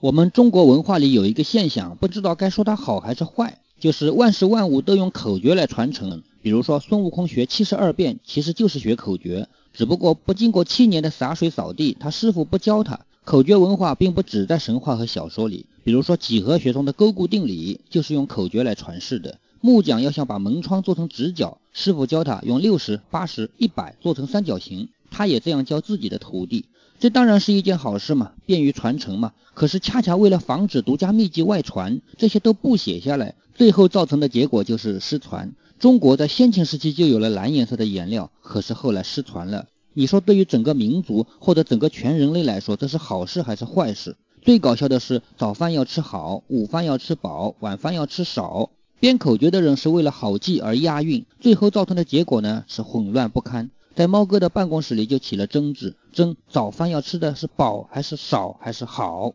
我们中国文化里有一个现象，不知道该说它好还是坏，就是万事万物都用口诀来传承。比如说孙悟空学七十二变，其实就是学口诀，只不过不经过七年的洒水扫地，他师傅不教他。口诀文化并不只在神话和小说里，比如说几何学中的勾股定理就是用口诀来传世的。木匠要想把门窗做成直角，师傅教他用六十八十一百做成三角形，他也这样教自己的徒弟。这当然是一件好事嘛，便于传承嘛。可是恰恰为了防止独家秘籍外传，这些都不写下来，最后造成的结果就是失传。中国在先秦时期就有了蓝颜色的颜料，可是后来失传了。你说对于整个民族或者整个全人类来说，这是好事还是坏事？最搞笑的是，早饭要吃好，午饭要吃饱，晚饭要吃少。编口诀的人是为了好记而押韵，最后造成的结果呢是混乱不堪。在猫哥的办公室里就起了争执，争早饭要吃的是饱还是少还是好。